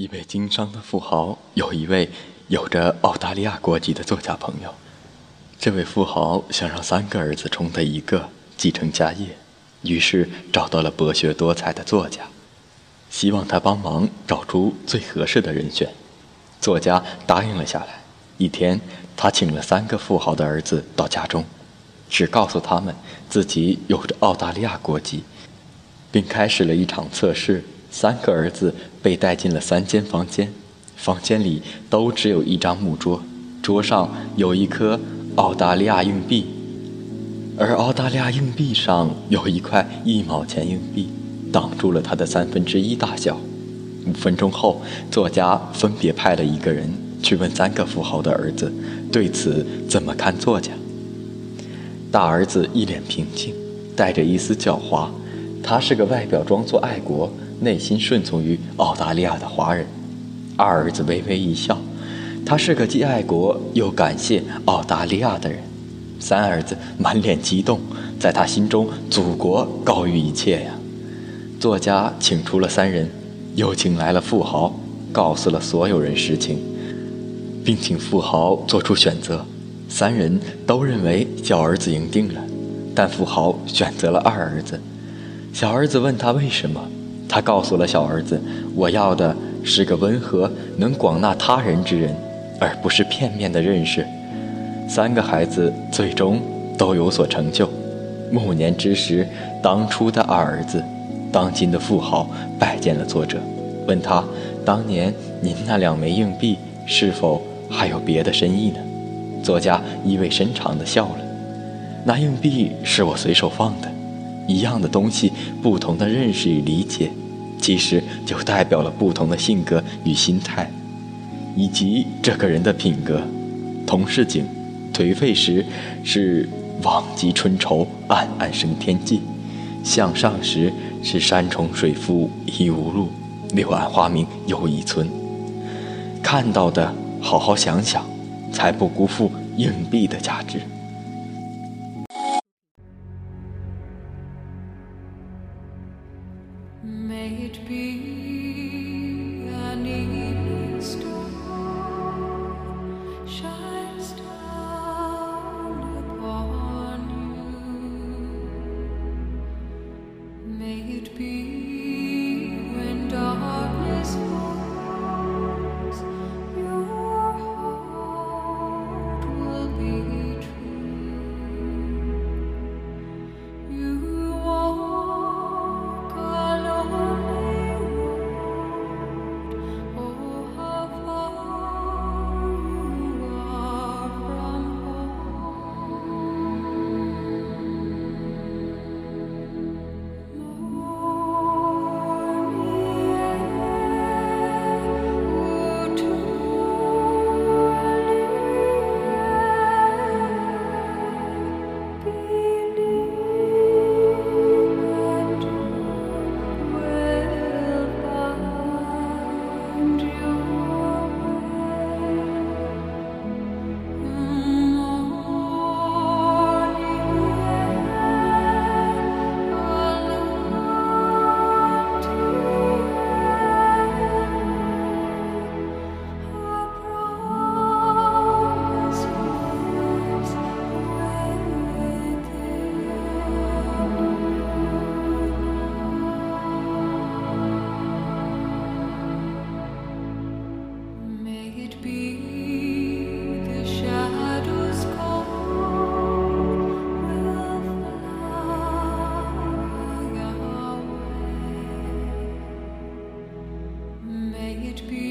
一位经商的富豪有一位有着澳大利亚国籍的作家朋友。这位富豪想让三个儿子中的一个继承家业，于是找到了博学多才的作家，希望他帮忙找出最合适的人选。作家答应了下来。一天，他请了三个富豪的儿子到家中，只告诉他们自己有着澳大利亚国籍，并开始了一场测试。三个儿子被带进了三间房间，房间里都只有一张木桌，桌上有一颗澳大利亚硬币，而澳大利亚硬币上有一块一毛钱硬币，挡住了它的三分之一大小。五分钟后，作家分别派了一个人去问三个富豪的儿子，对此怎么看？作家大儿子一脸平静，带着一丝狡猾，他是个外表装作爱国。内心顺从于澳大利亚的华人，二儿子微微一笑，他是个既爱国又感谢澳大利亚的人。三儿子满脸激动，在他心中，祖国高于一切呀。作家请出了三人，又请来了富豪，告诉了所有人实情，并请富豪做出选择。三人都认为小儿子赢定了，但富豪选择了二儿子。小儿子问他为什么。他告诉了小儿子：“我要的是个温和、能广纳他人之人，而不是片面的认识。”三个孩子最终都有所成就。暮年之时，当初的二儿子，当今的富豪拜见了作者，问他：“当年您那两枚硬币是否还有别的深意呢？”作家意味深长地笑了：“那硬币是我随手放的。一样的东西，不同的认识与理解。”其实就代表了不同的性格与心态，以及这个人的品格。同是景，颓废时是忘极春愁，暗暗生天际；向上时是山重水复疑无路，柳暗花明又一村。看到的，好好想想，才不辜负硬币的价值。it be? It be